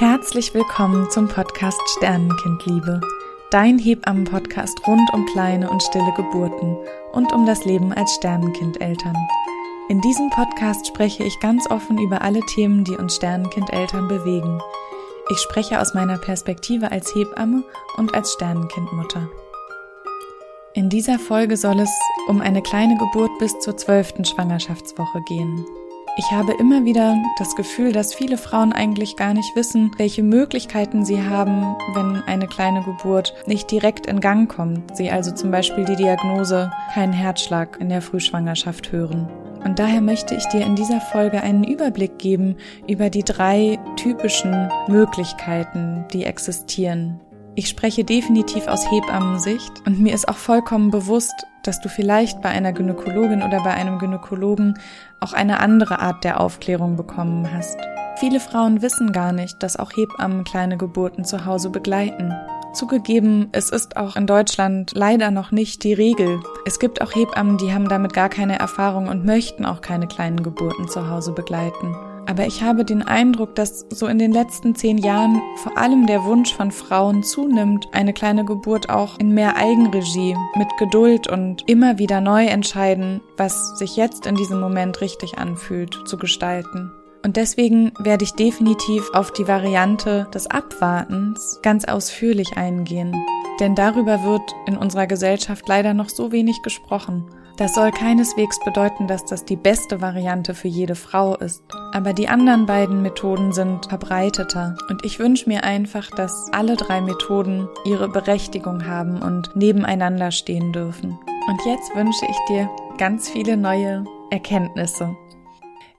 Herzlich willkommen zum Podcast Sternenkindliebe, dein Hebammen-Podcast rund um kleine und stille Geburten und um das Leben als Sternenkindeltern. In diesem Podcast spreche ich ganz offen über alle Themen, die uns Sternenkindeltern bewegen. Ich spreche aus meiner Perspektive als Hebamme und als Sternenkindmutter. In dieser Folge soll es um eine kleine Geburt bis zur zwölften Schwangerschaftswoche gehen. Ich habe immer wieder das Gefühl, dass viele Frauen eigentlich gar nicht wissen, welche Möglichkeiten sie haben, wenn eine kleine Geburt nicht direkt in Gang kommt. Sie also zum Beispiel die Diagnose keinen Herzschlag in der Frühschwangerschaft hören. Und daher möchte ich dir in dieser Folge einen Überblick geben über die drei typischen Möglichkeiten, die existieren. Ich spreche definitiv aus Hebammensicht und mir ist auch vollkommen bewusst, dass du vielleicht bei einer Gynäkologin oder bei einem Gynäkologen auch eine andere Art der Aufklärung bekommen hast. Viele Frauen wissen gar nicht, dass auch Hebammen kleine Geburten zu Hause begleiten. Zugegeben, es ist auch in Deutschland leider noch nicht die Regel. Es gibt auch Hebammen, die haben damit gar keine Erfahrung und möchten auch keine kleinen Geburten zu Hause begleiten. Aber ich habe den Eindruck, dass so in den letzten zehn Jahren vor allem der Wunsch von Frauen zunimmt, eine kleine Geburt auch in mehr Eigenregie, mit Geduld und immer wieder neu entscheiden, was sich jetzt in diesem Moment richtig anfühlt, zu gestalten. Und deswegen werde ich definitiv auf die Variante des Abwartens ganz ausführlich eingehen. Denn darüber wird in unserer Gesellschaft leider noch so wenig gesprochen. Das soll keineswegs bedeuten, dass das die beste Variante für jede Frau ist. Aber die anderen beiden Methoden sind verbreiteter. Und ich wünsche mir einfach, dass alle drei Methoden ihre Berechtigung haben und nebeneinander stehen dürfen. Und jetzt wünsche ich dir ganz viele neue Erkenntnisse.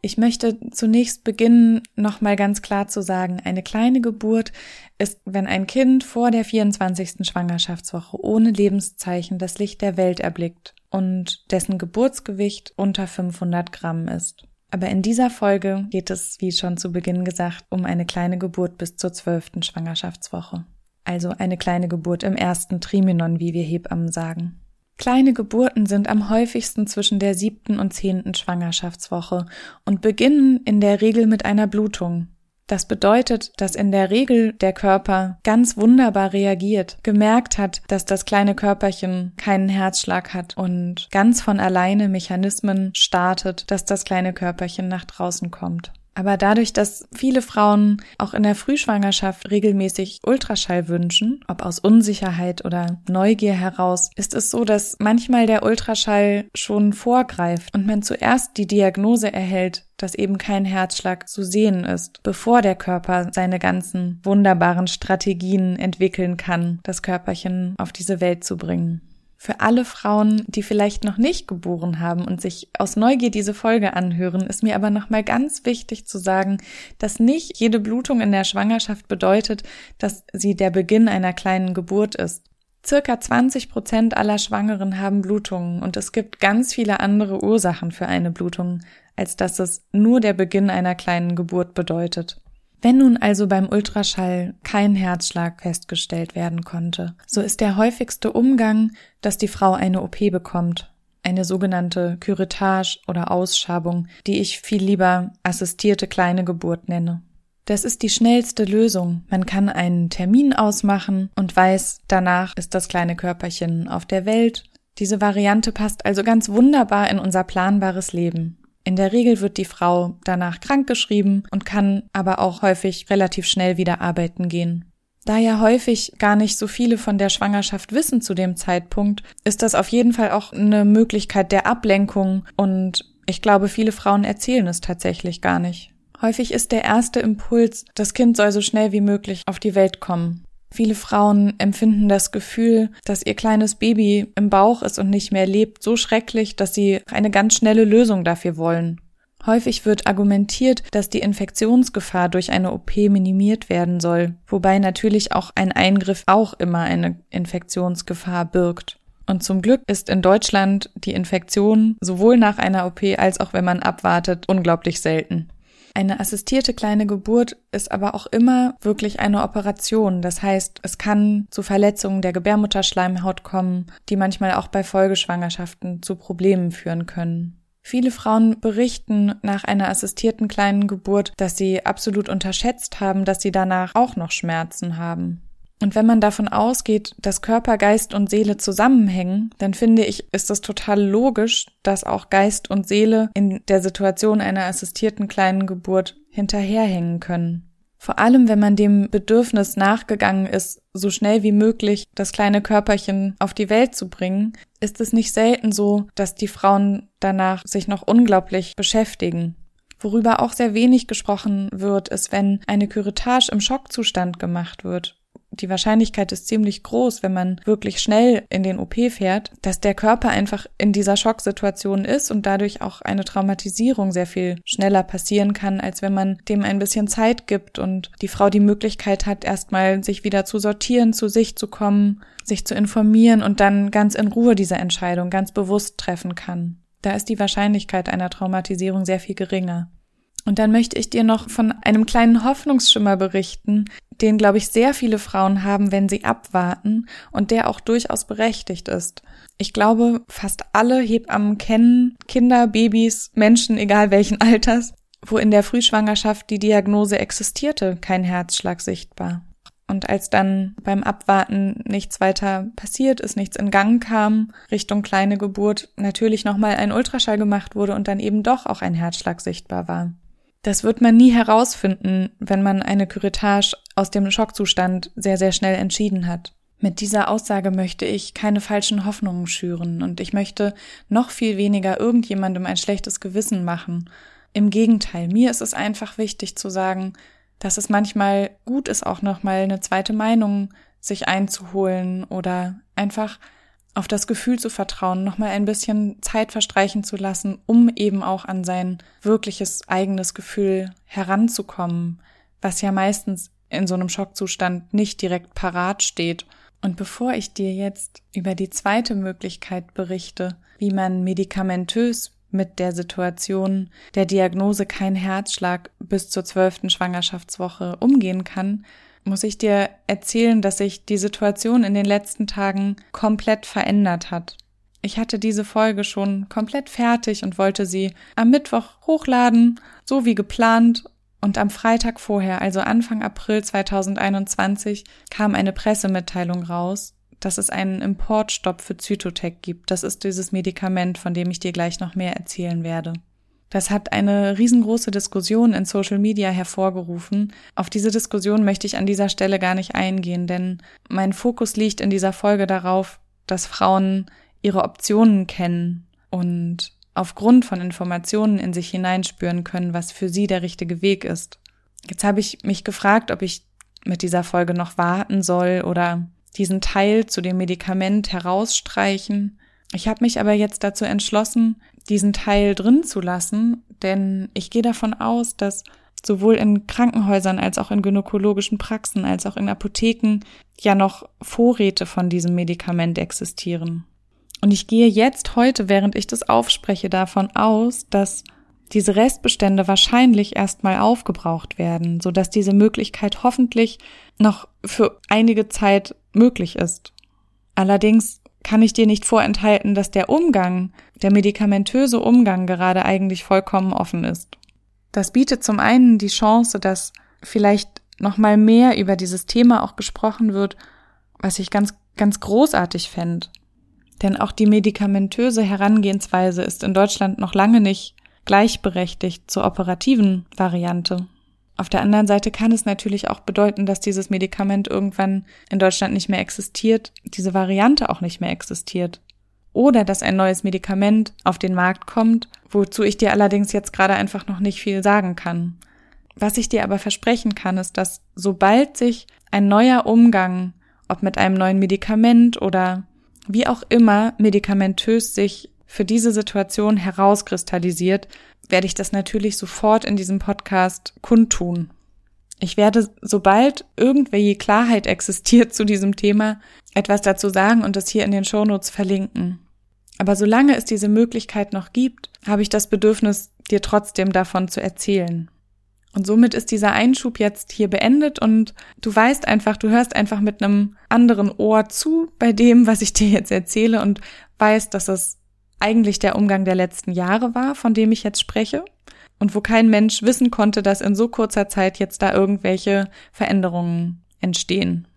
Ich möchte zunächst beginnen, nochmal ganz klar zu sagen, eine kleine Geburt ist, wenn ein Kind vor der 24. Schwangerschaftswoche ohne Lebenszeichen das Licht der Welt erblickt und dessen Geburtsgewicht unter 500 Gramm ist. Aber in dieser Folge geht es, wie schon zu Beginn gesagt, um eine kleine Geburt bis zur zwölften Schwangerschaftswoche. Also eine kleine Geburt im ersten Trimenon, wie wir Hebammen sagen. Kleine Geburten sind am häufigsten zwischen der siebten und zehnten Schwangerschaftswoche und beginnen in der Regel mit einer Blutung. Das bedeutet, dass in der Regel der Körper ganz wunderbar reagiert, gemerkt hat, dass das kleine Körperchen keinen Herzschlag hat und ganz von alleine Mechanismen startet, dass das kleine Körperchen nach draußen kommt. Aber dadurch, dass viele Frauen auch in der Frühschwangerschaft regelmäßig Ultraschall wünschen, ob aus Unsicherheit oder Neugier heraus, ist es so, dass manchmal der Ultraschall schon vorgreift und man zuerst die Diagnose erhält, dass eben kein Herzschlag zu sehen ist, bevor der Körper seine ganzen wunderbaren Strategien entwickeln kann, das Körperchen auf diese Welt zu bringen. Für alle Frauen, die vielleicht noch nicht geboren haben und sich aus Neugier diese Folge anhören, ist mir aber nochmal ganz wichtig zu sagen, dass nicht jede Blutung in der Schwangerschaft bedeutet, dass sie der Beginn einer kleinen Geburt ist. Circa 20 Prozent aller Schwangeren haben Blutungen und es gibt ganz viele andere Ursachen für eine Blutung, als dass es nur der Beginn einer kleinen Geburt bedeutet. Wenn nun also beim Ultraschall kein Herzschlag festgestellt werden konnte, so ist der häufigste Umgang, dass die Frau eine OP bekommt, eine sogenannte Curettage oder Ausschabung, die ich viel lieber assistierte kleine Geburt nenne. Das ist die schnellste Lösung. Man kann einen Termin ausmachen und weiß, danach ist das kleine Körperchen auf der Welt. Diese Variante passt also ganz wunderbar in unser planbares Leben. In der Regel wird die Frau danach krankgeschrieben und kann aber auch häufig relativ schnell wieder arbeiten gehen. Da ja häufig gar nicht so viele von der Schwangerschaft wissen zu dem Zeitpunkt, ist das auf jeden Fall auch eine Möglichkeit der Ablenkung und ich glaube, viele Frauen erzählen es tatsächlich gar nicht. Häufig ist der erste Impuls, das Kind soll so schnell wie möglich auf die Welt kommen. Viele Frauen empfinden das Gefühl, dass ihr kleines Baby im Bauch ist und nicht mehr lebt, so schrecklich, dass sie eine ganz schnelle Lösung dafür wollen. Häufig wird argumentiert, dass die Infektionsgefahr durch eine OP minimiert werden soll, wobei natürlich auch ein Eingriff auch immer eine Infektionsgefahr birgt. Und zum Glück ist in Deutschland die Infektion sowohl nach einer OP als auch wenn man abwartet unglaublich selten. Eine assistierte kleine Geburt ist aber auch immer wirklich eine Operation. Das heißt, es kann zu Verletzungen der Gebärmutterschleimhaut kommen, die manchmal auch bei Folgeschwangerschaften zu Problemen führen können. Viele Frauen berichten nach einer assistierten kleinen Geburt, dass sie absolut unterschätzt haben, dass sie danach auch noch Schmerzen haben. Und wenn man davon ausgeht, dass Körper, Geist und Seele zusammenhängen, dann finde ich, ist es total logisch, dass auch Geist und Seele in der Situation einer assistierten kleinen Geburt hinterherhängen können. Vor allem, wenn man dem Bedürfnis nachgegangen ist, so schnell wie möglich das kleine Körperchen auf die Welt zu bringen, ist es nicht selten so, dass die Frauen danach sich noch unglaublich beschäftigen. Worüber auch sehr wenig gesprochen wird, ist, wenn eine Curettage im Schockzustand gemacht wird die Wahrscheinlichkeit ist ziemlich groß, wenn man wirklich schnell in den OP fährt, dass der Körper einfach in dieser Schocksituation ist und dadurch auch eine Traumatisierung sehr viel schneller passieren kann, als wenn man dem ein bisschen Zeit gibt und die Frau die Möglichkeit hat, erstmal sich wieder zu sortieren, zu sich zu kommen, sich zu informieren und dann ganz in Ruhe diese Entscheidung ganz bewusst treffen kann. Da ist die Wahrscheinlichkeit einer Traumatisierung sehr viel geringer. Und dann möchte ich dir noch von einem kleinen Hoffnungsschimmer berichten, den, glaube ich, sehr viele Frauen haben, wenn sie abwarten und der auch durchaus berechtigt ist. Ich glaube, fast alle Hebammen kennen Kinder, Babys, Menschen, egal welchen Alters, wo in der Frühschwangerschaft die Diagnose existierte, kein Herzschlag sichtbar. Und als dann beim Abwarten nichts weiter passiert ist, nichts in Gang kam, Richtung kleine Geburt, natürlich nochmal ein Ultraschall gemacht wurde und dann eben doch auch ein Herzschlag sichtbar war. Das wird man nie herausfinden, wenn man eine Curettage aus dem Schockzustand sehr, sehr schnell entschieden hat. Mit dieser Aussage möchte ich keine falschen Hoffnungen schüren und ich möchte noch viel weniger irgendjemandem ein schlechtes Gewissen machen. Im Gegenteil, mir ist es einfach wichtig zu sagen, dass es manchmal gut ist, auch nochmal eine zweite Meinung sich einzuholen oder einfach auf das Gefühl zu vertrauen, nochmal ein bisschen Zeit verstreichen zu lassen, um eben auch an sein wirkliches eigenes Gefühl heranzukommen, was ja meistens in so einem Schockzustand nicht direkt parat steht. Und bevor ich dir jetzt über die zweite Möglichkeit berichte, wie man medikamentös mit der Situation der Diagnose kein Herzschlag bis zur zwölften Schwangerschaftswoche umgehen kann, muss ich dir erzählen, dass sich die Situation in den letzten Tagen komplett verändert hat. Ich hatte diese Folge schon komplett fertig und wollte sie am Mittwoch hochladen, so wie geplant. Und am Freitag vorher, also Anfang April 2021, kam eine Pressemitteilung raus, dass es einen Importstopp für Zytotec gibt. Das ist dieses Medikament, von dem ich dir gleich noch mehr erzählen werde. Das hat eine riesengroße Diskussion in Social Media hervorgerufen. Auf diese Diskussion möchte ich an dieser Stelle gar nicht eingehen, denn mein Fokus liegt in dieser Folge darauf, dass Frauen ihre Optionen kennen und aufgrund von Informationen in sich hineinspüren können, was für sie der richtige Weg ist. Jetzt habe ich mich gefragt, ob ich mit dieser Folge noch warten soll oder diesen Teil zu dem Medikament herausstreichen. Ich habe mich aber jetzt dazu entschlossen, diesen Teil drin zu lassen, denn ich gehe davon aus, dass sowohl in Krankenhäusern als auch in gynäkologischen Praxen als auch in Apotheken ja noch Vorräte von diesem Medikament existieren. Und ich gehe jetzt heute, während ich das aufspreche, davon aus, dass diese Restbestände wahrscheinlich erstmal aufgebraucht werden, so dass diese Möglichkeit hoffentlich noch für einige Zeit möglich ist. Allerdings kann ich dir nicht vorenthalten, dass der Umgang, der medikamentöse Umgang gerade eigentlich vollkommen offen ist. Das bietet zum einen die Chance, dass vielleicht nochmal mehr über dieses Thema auch gesprochen wird, was ich ganz, ganz großartig fände. Denn auch die medikamentöse Herangehensweise ist in Deutschland noch lange nicht gleichberechtigt zur operativen Variante. Auf der anderen Seite kann es natürlich auch bedeuten, dass dieses Medikament irgendwann in Deutschland nicht mehr existiert, diese Variante auch nicht mehr existiert. Oder dass ein neues Medikament auf den Markt kommt, wozu ich dir allerdings jetzt gerade einfach noch nicht viel sagen kann. Was ich dir aber versprechen kann, ist, dass sobald sich ein neuer Umgang, ob mit einem neuen Medikament oder wie auch immer medikamentös sich für diese Situation herauskristallisiert, werde ich das natürlich sofort in diesem Podcast kundtun. Ich werde, sobald irgendwelche Klarheit existiert zu diesem Thema, etwas dazu sagen und das hier in den Shownotes verlinken. Aber solange es diese Möglichkeit noch gibt, habe ich das Bedürfnis, dir trotzdem davon zu erzählen. Und somit ist dieser Einschub jetzt hier beendet und du weißt einfach, du hörst einfach mit einem anderen Ohr zu bei dem, was ich dir jetzt erzähle und weißt, dass es eigentlich der Umgang der letzten Jahre war, von dem ich jetzt spreche. Und wo kein Mensch wissen konnte, dass in so kurzer Zeit jetzt da irgendwelche Veränderungen entstehen.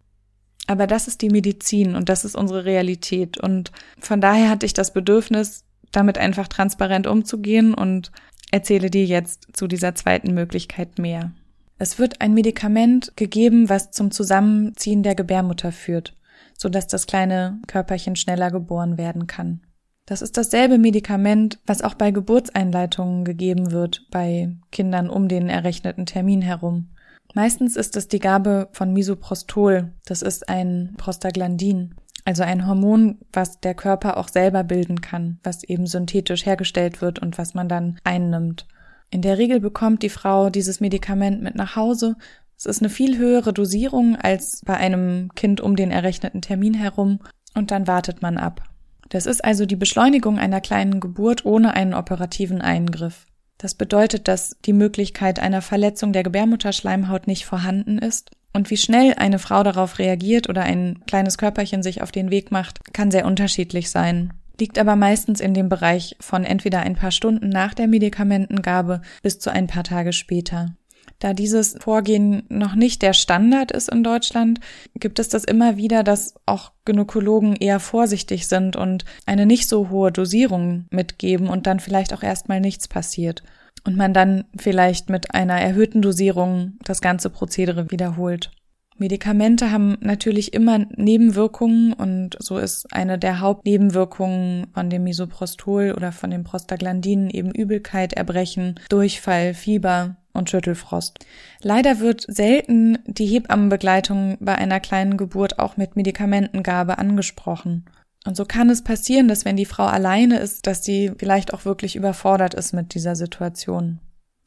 Aber das ist die Medizin und das ist unsere Realität. Und von daher hatte ich das Bedürfnis, damit einfach transparent umzugehen und erzähle dir jetzt zu dieser zweiten Möglichkeit mehr. Es wird ein Medikament gegeben, was zum Zusammenziehen der Gebärmutter führt, sodass das kleine Körperchen schneller geboren werden kann. Das ist dasselbe Medikament, was auch bei Geburtseinleitungen gegeben wird, bei Kindern um den errechneten Termin herum. Meistens ist es die Gabe von Misoprostol. Das ist ein Prostaglandin, also ein Hormon, was der Körper auch selber bilden kann, was eben synthetisch hergestellt wird und was man dann einnimmt. In der Regel bekommt die Frau dieses Medikament mit nach Hause. Es ist eine viel höhere Dosierung als bei einem Kind um den errechneten Termin herum und dann wartet man ab. Das ist also die Beschleunigung einer kleinen Geburt ohne einen operativen Eingriff. Das bedeutet, dass die Möglichkeit einer Verletzung der Gebärmutterschleimhaut nicht vorhanden ist. Und wie schnell eine Frau darauf reagiert oder ein kleines Körperchen sich auf den Weg macht, kann sehr unterschiedlich sein. Liegt aber meistens in dem Bereich von entweder ein paar Stunden nach der Medikamentengabe bis zu ein paar Tage später. Da dieses Vorgehen noch nicht der Standard ist in Deutschland, gibt es das immer wieder, dass auch Gynäkologen eher vorsichtig sind und eine nicht so hohe Dosierung mitgeben und dann vielleicht auch erstmal nichts passiert. Und man dann vielleicht mit einer erhöhten Dosierung das ganze Prozedere wiederholt. Medikamente haben natürlich immer Nebenwirkungen und so ist eine der Hauptnebenwirkungen von dem Misoprostol oder von dem Prostaglandin eben Übelkeit, Erbrechen, Durchfall, Fieber, und Schüttelfrost. Leider wird selten die Hebammenbegleitung bei einer kleinen Geburt auch mit Medikamentengabe angesprochen. Und so kann es passieren, dass wenn die Frau alleine ist, dass sie vielleicht auch wirklich überfordert ist mit dieser Situation.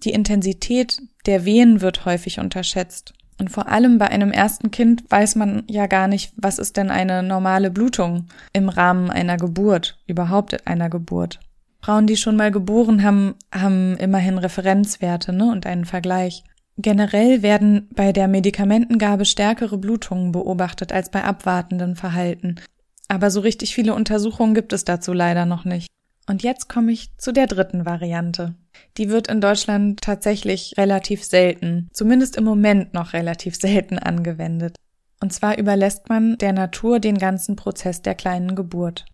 Die Intensität der Wehen wird häufig unterschätzt. Und vor allem bei einem ersten Kind weiß man ja gar nicht, was ist denn eine normale Blutung im Rahmen einer Geburt, überhaupt einer Geburt. Frauen, die schon mal geboren haben, haben immerhin Referenzwerte ne, und einen Vergleich. Generell werden bei der Medikamentengabe stärkere Blutungen beobachtet als bei abwartenden Verhalten. Aber so richtig viele Untersuchungen gibt es dazu leider noch nicht. Und jetzt komme ich zu der dritten Variante. Die wird in Deutschland tatsächlich relativ selten, zumindest im Moment noch relativ selten angewendet. Und zwar überlässt man der Natur den ganzen Prozess der kleinen Geburt.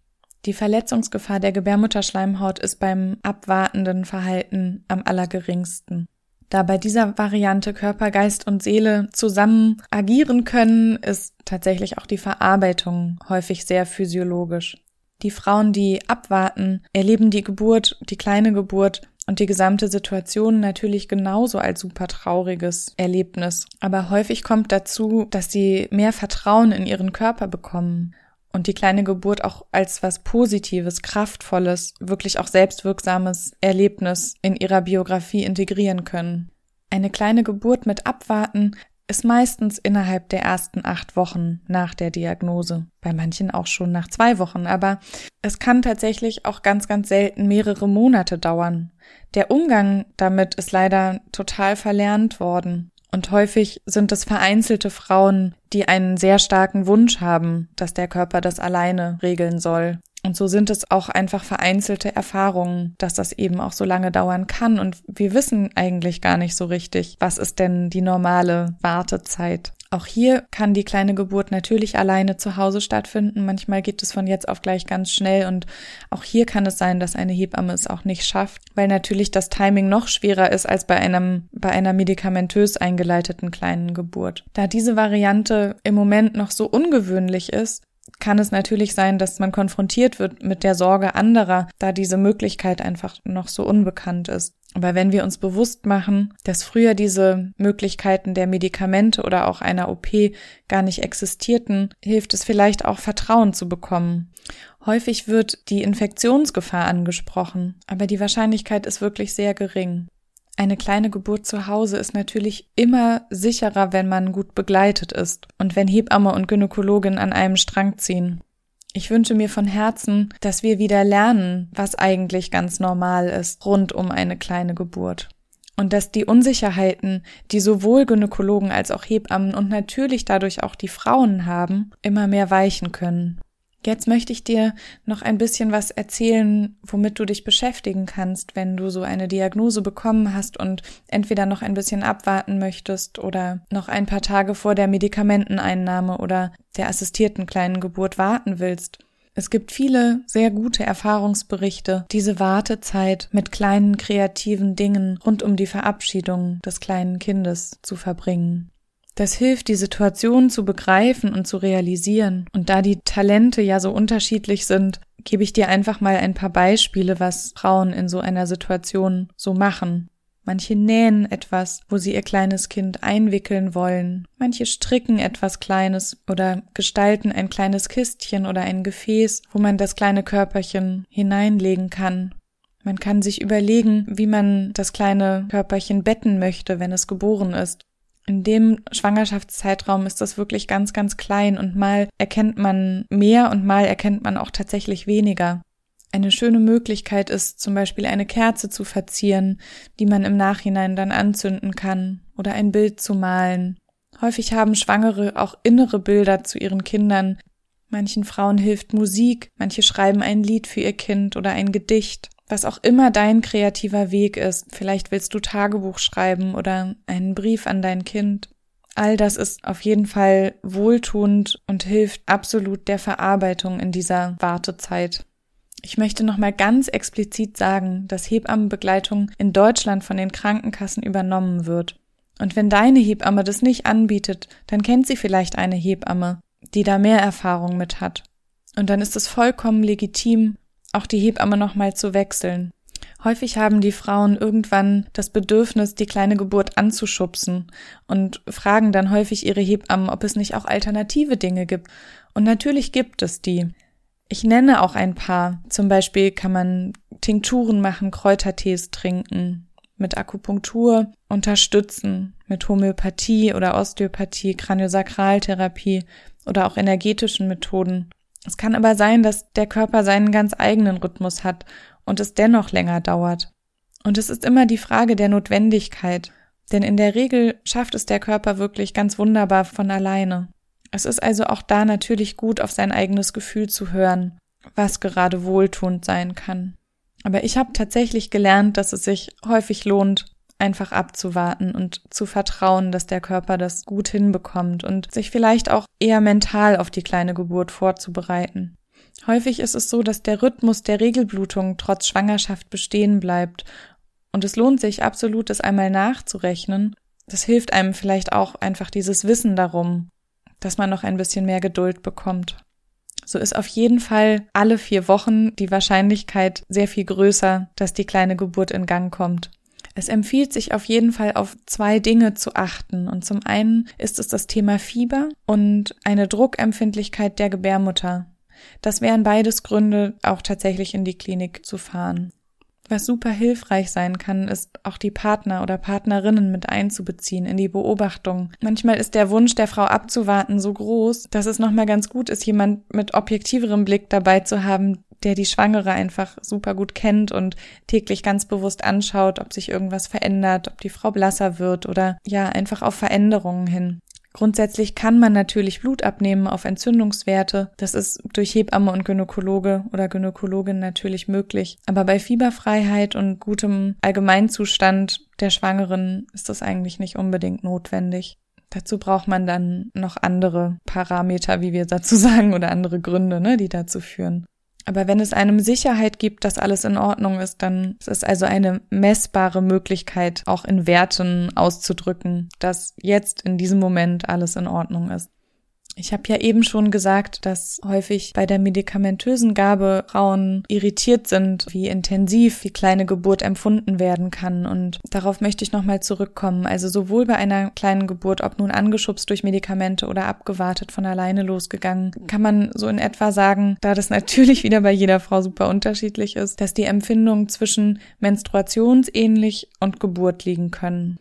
Die Verletzungsgefahr der Gebärmutterschleimhaut ist beim abwartenden Verhalten am allergeringsten. Da bei dieser Variante Körper, Geist und Seele zusammen agieren können, ist tatsächlich auch die Verarbeitung häufig sehr physiologisch. Die Frauen, die abwarten, erleben die Geburt, die kleine Geburt und die gesamte Situation natürlich genauso als super trauriges Erlebnis. Aber häufig kommt dazu, dass sie mehr Vertrauen in ihren Körper bekommen und die kleine Geburt auch als was Positives, Kraftvolles, wirklich auch selbstwirksames Erlebnis in ihrer Biografie integrieren können. Eine kleine Geburt mit Abwarten ist meistens innerhalb der ersten acht Wochen nach der Diagnose, bei manchen auch schon nach zwei Wochen, aber es kann tatsächlich auch ganz, ganz selten mehrere Monate dauern. Der Umgang damit ist leider total verlernt worden. Und häufig sind es vereinzelte Frauen, die einen sehr starken Wunsch haben, dass der Körper das alleine regeln soll. Und so sind es auch einfach vereinzelte Erfahrungen, dass das eben auch so lange dauern kann. Und wir wissen eigentlich gar nicht so richtig, was ist denn die normale Wartezeit. Auch hier kann die kleine Geburt natürlich alleine zu Hause stattfinden. Manchmal geht es von jetzt auf gleich ganz schnell und auch hier kann es sein, dass eine Hebamme es auch nicht schafft, weil natürlich das Timing noch schwerer ist als bei einem, bei einer medikamentös eingeleiteten kleinen Geburt. Da diese Variante im Moment noch so ungewöhnlich ist, kann es natürlich sein, dass man konfrontiert wird mit der Sorge anderer, da diese Möglichkeit einfach noch so unbekannt ist. Aber wenn wir uns bewusst machen, dass früher diese Möglichkeiten der Medikamente oder auch einer OP gar nicht existierten, hilft es vielleicht auch Vertrauen zu bekommen. Häufig wird die Infektionsgefahr angesprochen, aber die Wahrscheinlichkeit ist wirklich sehr gering. Eine kleine Geburt zu Hause ist natürlich immer sicherer, wenn man gut begleitet ist und wenn Hebamme und Gynäkologin an einem Strang ziehen. Ich wünsche mir von Herzen, dass wir wieder lernen, was eigentlich ganz normal ist rund um eine kleine Geburt. Und dass die Unsicherheiten, die sowohl Gynäkologen als auch Hebammen und natürlich dadurch auch die Frauen haben, immer mehr weichen können. Jetzt möchte ich dir noch ein bisschen was erzählen, womit du dich beschäftigen kannst, wenn du so eine Diagnose bekommen hast und entweder noch ein bisschen abwarten möchtest oder noch ein paar Tage vor der Medikamenteneinnahme oder der assistierten kleinen Geburt warten willst. Es gibt viele sehr gute Erfahrungsberichte, diese Wartezeit mit kleinen kreativen Dingen rund um die Verabschiedung des kleinen Kindes zu verbringen. Das hilft, die Situation zu begreifen und zu realisieren. Und da die Talente ja so unterschiedlich sind, gebe ich dir einfach mal ein paar Beispiele, was Frauen in so einer Situation so machen. Manche nähen etwas, wo sie ihr kleines Kind einwickeln wollen. Manche stricken etwas Kleines oder gestalten ein kleines Kistchen oder ein Gefäß, wo man das kleine Körperchen hineinlegen kann. Man kann sich überlegen, wie man das kleine Körperchen betten möchte, wenn es geboren ist. In dem Schwangerschaftszeitraum ist das wirklich ganz, ganz klein und mal erkennt man mehr und mal erkennt man auch tatsächlich weniger. Eine schöne Möglichkeit ist zum Beispiel eine Kerze zu verzieren, die man im Nachhinein dann anzünden kann, oder ein Bild zu malen. Häufig haben Schwangere auch innere Bilder zu ihren Kindern. Manchen Frauen hilft Musik, manche schreiben ein Lied für ihr Kind oder ein Gedicht was auch immer dein kreativer Weg ist. Vielleicht willst du Tagebuch schreiben oder einen Brief an dein Kind. All das ist auf jeden Fall wohltuend und hilft absolut der Verarbeitung in dieser Wartezeit. Ich möchte nochmal ganz explizit sagen, dass Hebammenbegleitung in Deutschland von den Krankenkassen übernommen wird. Und wenn deine Hebamme das nicht anbietet, dann kennt sie vielleicht eine Hebamme, die da mehr Erfahrung mit hat. Und dann ist es vollkommen legitim, auch die Hebamme nochmal zu wechseln. Häufig haben die Frauen irgendwann das Bedürfnis, die kleine Geburt anzuschubsen und fragen dann häufig ihre Hebammen, ob es nicht auch alternative Dinge gibt. Und natürlich gibt es die. Ich nenne auch ein paar. Zum Beispiel kann man Tinkturen machen, Kräutertees trinken, mit Akupunktur unterstützen, mit Homöopathie oder Osteopathie, Kraniosakraltherapie oder auch energetischen Methoden. Es kann aber sein, dass der Körper seinen ganz eigenen Rhythmus hat und es dennoch länger dauert. Und es ist immer die Frage der Notwendigkeit, denn in der Regel schafft es der Körper wirklich ganz wunderbar von alleine. Es ist also auch da natürlich gut, auf sein eigenes Gefühl zu hören, was gerade wohltuend sein kann. Aber ich habe tatsächlich gelernt, dass es sich häufig lohnt, einfach abzuwarten und zu vertrauen, dass der Körper das gut hinbekommt und sich vielleicht auch eher mental auf die kleine Geburt vorzubereiten. Häufig ist es so, dass der Rhythmus der Regelblutung trotz Schwangerschaft bestehen bleibt und es lohnt sich absolut, das einmal nachzurechnen. Das hilft einem vielleicht auch einfach dieses Wissen darum, dass man noch ein bisschen mehr Geduld bekommt. So ist auf jeden Fall alle vier Wochen die Wahrscheinlichkeit sehr viel größer, dass die kleine Geburt in Gang kommt. Es empfiehlt sich auf jeden Fall auf zwei Dinge zu achten. Und zum einen ist es das Thema Fieber und eine Druckempfindlichkeit der Gebärmutter. Das wären beides Gründe, auch tatsächlich in die Klinik zu fahren. Was super hilfreich sein kann, ist auch die Partner oder Partnerinnen mit einzubeziehen in die Beobachtung. Manchmal ist der Wunsch der Frau abzuwarten so groß, dass es nochmal ganz gut ist, jemand mit objektiverem Blick dabei zu haben, der die Schwangere einfach super gut kennt und täglich ganz bewusst anschaut, ob sich irgendwas verändert, ob die Frau blasser wird oder ja, einfach auf Veränderungen hin. Grundsätzlich kann man natürlich Blut abnehmen auf Entzündungswerte. Das ist durch Hebamme und Gynäkologe oder Gynäkologin natürlich möglich. Aber bei Fieberfreiheit und gutem Allgemeinzustand der Schwangeren ist das eigentlich nicht unbedingt notwendig. Dazu braucht man dann noch andere Parameter, wie wir dazu sagen, oder andere Gründe, ne, die dazu führen. Aber wenn es einem Sicherheit gibt, dass alles in Ordnung ist, dann ist es also eine messbare Möglichkeit, auch in Werten auszudrücken, dass jetzt in diesem Moment alles in Ordnung ist. Ich habe ja eben schon gesagt, dass häufig bei der medikamentösen Gabe Frauen irritiert sind, wie intensiv die kleine Geburt empfunden werden kann. Und darauf möchte ich nochmal zurückkommen. Also sowohl bei einer kleinen Geburt, ob nun angeschubst durch Medikamente oder abgewartet von alleine losgegangen, kann man so in etwa sagen, da das natürlich wieder bei jeder Frau super unterschiedlich ist, dass die Empfindungen zwischen menstruationsähnlich und Geburt liegen können.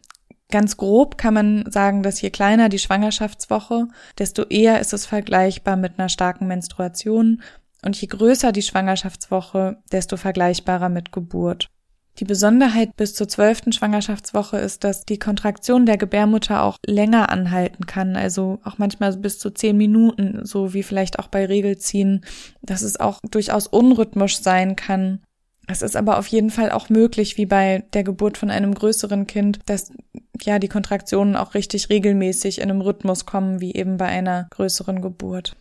Ganz grob kann man sagen, dass je kleiner die Schwangerschaftswoche, desto eher ist es vergleichbar mit einer starken Menstruation und je größer die Schwangerschaftswoche, desto vergleichbarer mit Geburt. Die Besonderheit bis zur zwölften Schwangerschaftswoche ist, dass die Kontraktion der Gebärmutter auch länger anhalten kann, also auch manchmal bis zu zehn Minuten, so wie vielleicht auch bei Regelziehen, dass es auch durchaus unrhythmisch sein kann. Es ist aber auf jeden Fall auch möglich, wie bei der Geburt von einem größeren Kind, dass ja die Kontraktionen auch richtig regelmäßig in einem Rhythmus kommen, wie eben bei einer größeren Geburt.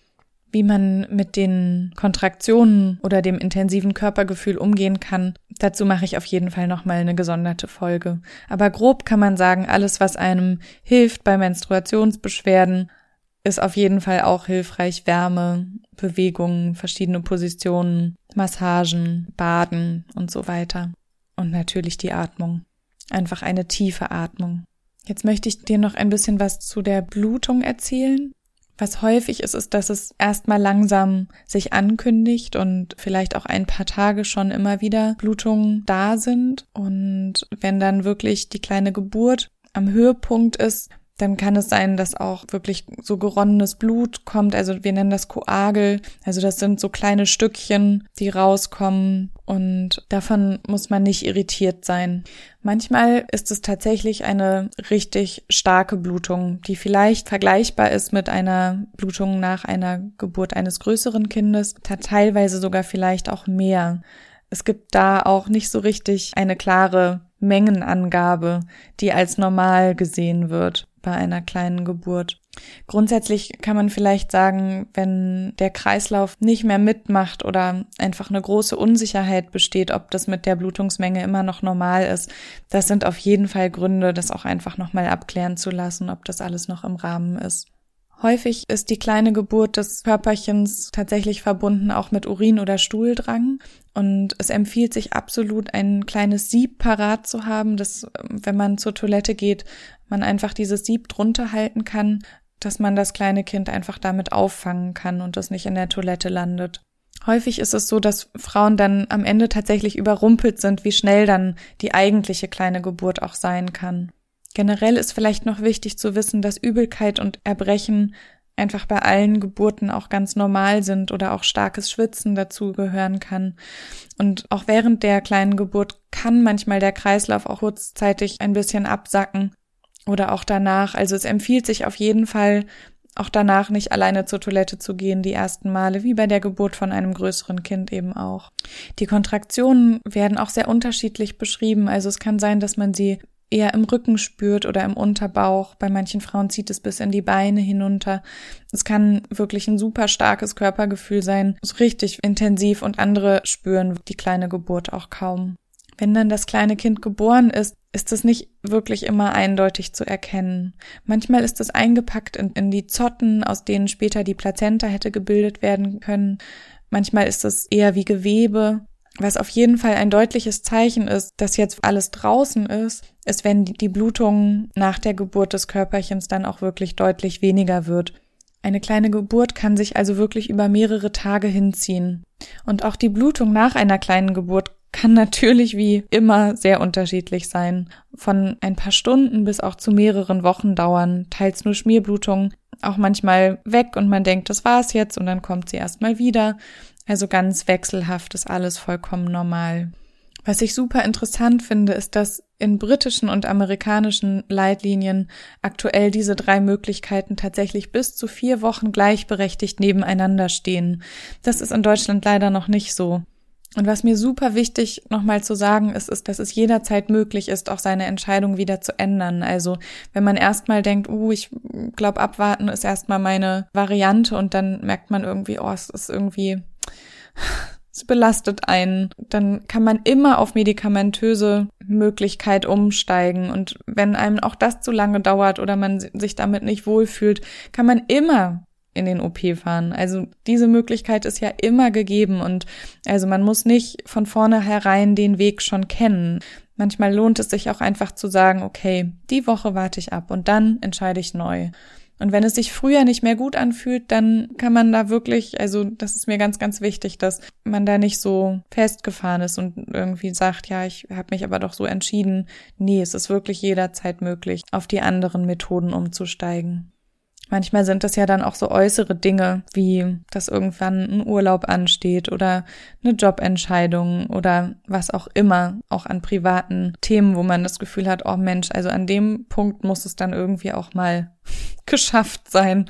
Wie man mit den Kontraktionen oder dem intensiven Körpergefühl umgehen kann, dazu mache ich auf jeden Fall nochmal eine gesonderte Folge. Aber grob kann man sagen, alles, was einem hilft bei Menstruationsbeschwerden, ist auf jeden Fall auch hilfreich. Wärme, Bewegungen, verschiedene Positionen, Massagen, Baden und so weiter. Und natürlich die Atmung. Einfach eine tiefe Atmung. Jetzt möchte ich dir noch ein bisschen was zu der Blutung erzählen. Was häufig ist, ist, dass es erstmal langsam sich ankündigt und vielleicht auch ein paar Tage schon immer wieder Blutungen da sind. Und wenn dann wirklich die kleine Geburt am Höhepunkt ist, dann kann es sein, dass auch wirklich so geronnenes Blut kommt. Also wir nennen das Koagel. Also das sind so kleine Stückchen, die rauskommen und davon muss man nicht irritiert sein. Manchmal ist es tatsächlich eine richtig starke Blutung, die vielleicht vergleichbar ist mit einer Blutung nach einer Geburt eines größeren Kindes, teilweise sogar vielleicht auch mehr. Es gibt da auch nicht so richtig eine klare Mengenangabe, die als normal gesehen wird bei einer kleinen Geburt. Grundsätzlich kann man vielleicht sagen, wenn der Kreislauf nicht mehr mitmacht oder einfach eine große Unsicherheit besteht, ob das mit der Blutungsmenge immer noch normal ist, das sind auf jeden Fall Gründe, das auch einfach nochmal abklären zu lassen, ob das alles noch im Rahmen ist. Häufig ist die kleine Geburt des Körperchens tatsächlich verbunden auch mit Urin- oder Stuhldrang. Und es empfiehlt sich absolut, ein kleines Sieb parat zu haben, dass, wenn man zur Toilette geht, man einfach dieses Sieb drunter halten kann, dass man das kleine Kind einfach damit auffangen kann und das nicht in der Toilette landet. Häufig ist es so, dass Frauen dann am Ende tatsächlich überrumpelt sind, wie schnell dann die eigentliche kleine Geburt auch sein kann. Generell ist vielleicht noch wichtig zu wissen, dass Übelkeit und Erbrechen einfach bei allen Geburten auch ganz normal sind oder auch starkes Schwitzen dazu gehören kann. Und auch während der kleinen Geburt kann manchmal der Kreislauf auch kurzzeitig ein bisschen absacken oder auch danach. Also es empfiehlt sich auf jeden Fall, auch danach nicht alleine zur Toilette zu gehen, die ersten Male, wie bei der Geburt von einem größeren Kind eben auch. Die Kontraktionen werden auch sehr unterschiedlich beschrieben. Also es kann sein, dass man sie eher im Rücken spürt oder im Unterbauch. Bei manchen Frauen zieht es bis in die Beine hinunter. Es kann wirklich ein super starkes Körpergefühl sein, so richtig intensiv und andere spüren die kleine Geburt auch kaum. Wenn dann das kleine Kind geboren ist, ist es nicht wirklich immer eindeutig zu erkennen. Manchmal ist es eingepackt in, in die Zotten, aus denen später die Plazenta hätte gebildet werden können. Manchmal ist es eher wie Gewebe. Was auf jeden Fall ein deutliches Zeichen ist, dass jetzt alles draußen ist, ist, wenn die Blutung nach der Geburt des Körperchens dann auch wirklich deutlich weniger wird. Eine kleine Geburt kann sich also wirklich über mehrere Tage hinziehen. Und auch die Blutung nach einer kleinen Geburt kann natürlich wie immer sehr unterschiedlich sein. Von ein paar Stunden bis auch zu mehreren Wochen dauern, teils nur Schmierblutung, auch manchmal weg und man denkt, das war's jetzt und dann kommt sie erstmal wieder. Also ganz wechselhaft ist alles vollkommen normal. Was ich super interessant finde, ist, dass in britischen und amerikanischen Leitlinien aktuell diese drei Möglichkeiten tatsächlich bis zu vier Wochen gleichberechtigt nebeneinander stehen. Das ist in Deutschland leider noch nicht so. Und was mir super wichtig nochmal zu sagen ist, ist, dass es jederzeit möglich ist, auch seine Entscheidung wieder zu ändern. Also wenn man erstmal denkt, uh, ich glaube, abwarten ist erstmal meine Variante und dann merkt man irgendwie, oh, es ist irgendwie, es belastet einen, dann kann man immer auf medikamentöse Möglichkeit umsteigen. Und wenn einem auch das zu lange dauert oder man sich damit nicht wohlfühlt, kann man immer in den OP fahren. Also diese Möglichkeit ist ja immer gegeben und also man muss nicht von vornherein den Weg schon kennen. Manchmal lohnt es sich auch einfach zu sagen, okay, die Woche warte ich ab und dann entscheide ich neu. Und wenn es sich früher nicht mehr gut anfühlt, dann kann man da wirklich, also das ist mir ganz, ganz wichtig, dass man da nicht so festgefahren ist und irgendwie sagt, ja, ich habe mich aber doch so entschieden. Nee, es ist wirklich jederzeit möglich, auf die anderen Methoden umzusteigen. Manchmal sind das ja dann auch so äußere Dinge, wie dass irgendwann ein Urlaub ansteht oder eine Jobentscheidung oder was auch immer, auch an privaten Themen, wo man das Gefühl hat, oh Mensch, also an dem Punkt muss es dann irgendwie auch mal geschafft sein.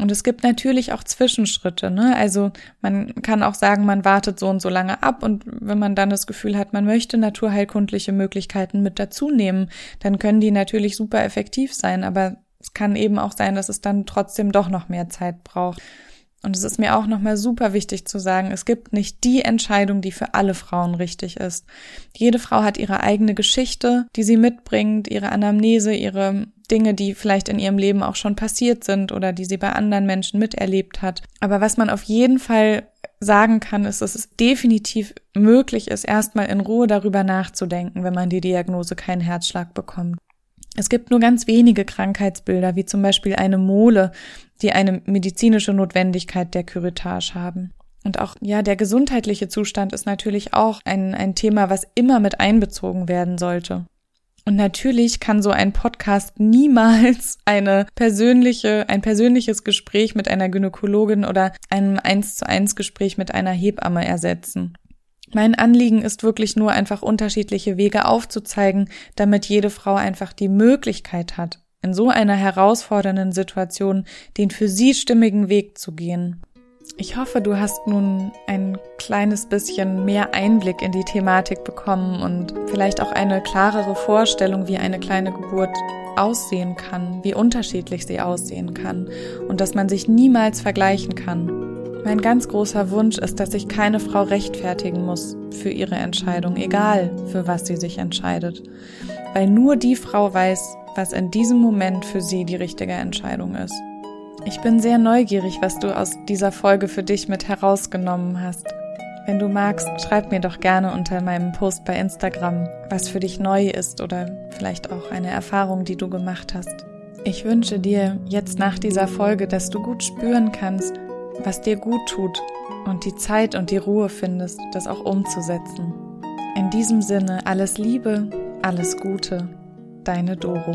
Und es gibt natürlich auch Zwischenschritte, ne? Also man kann auch sagen, man wartet so und so lange ab und wenn man dann das Gefühl hat, man möchte naturheilkundliche Möglichkeiten mit dazu nehmen, dann können die natürlich super effektiv sein, aber es kann eben auch sein, dass es dann trotzdem doch noch mehr Zeit braucht. Und es ist mir auch nochmal super wichtig zu sagen, es gibt nicht die Entscheidung, die für alle Frauen richtig ist. Jede Frau hat ihre eigene Geschichte, die sie mitbringt, ihre Anamnese, ihre Dinge, die vielleicht in ihrem Leben auch schon passiert sind oder die sie bei anderen Menschen miterlebt hat. Aber was man auf jeden Fall sagen kann, ist, dass es definitiv möglich ist, erstmal in Ruhe darüber nachzudenken, wenn man die Diagnose keinen Herzschlag bekommt. Es gibt nur ganz wenige Krankheitsbilder, wie zum Beispiel eine Mole, die eine medizinische Notwendigkeit der Curettage haben. Und auch, ja, der gesundheitliche Zustand ist natürlich auch ein, ein Thema, was immer mit einbezogen werden sollte. Und natürlich kann so ein Podcast niemals eine persönliche, ein persönliches Gespräch mit einer Gynäkologin oder einem eins zu eins Gespräch mit einer Hebamme ersetzen. Mein Anliegen ist wirklich nur einfach unterschiedliche Wege aufzuzeigen, damit jede Frau einfach die Möglichkeit hat, in so einer herausfordernden Situation den für sie stimmigen Weg zu gehen. Ich hoffe, du hast nun ein kleines bisschen mehr Einblick in die Thematik bekommen und vielleicht auch eine klarere Vorstellung, wie eine kleine Geburt aussehen kann, wie unterschiedlich sie aussehen kann und dass man sich niemals vergleichen kann. Mein ganz großer Wunsch ist, dass sich keine Frau rechtfertigen muss für ihre Entscheidung, egal für was sie sich entscheidet. Weil nur die Frau weiß, was in diesem Moment für sie die richtige Entscheidung ist. Ich bin sehr neugierig, was du aus dieser Folge für dich mit herausgenommen hast. Wenn du magst, schreib mir doch gerne unter meinem Post bei Instagram, was für dich neu ist oder vielleicht auch eine Erfahrung, die du gemacht hast. Ich wünsche dir jetzt nach dieser Folge, dass du gut spüren kannst, was dir gut tut und die Zeit und die Ruhe findest, das auch umzusetzen. In diesem Sinne alles Liebe, alles Gute, deine Doro.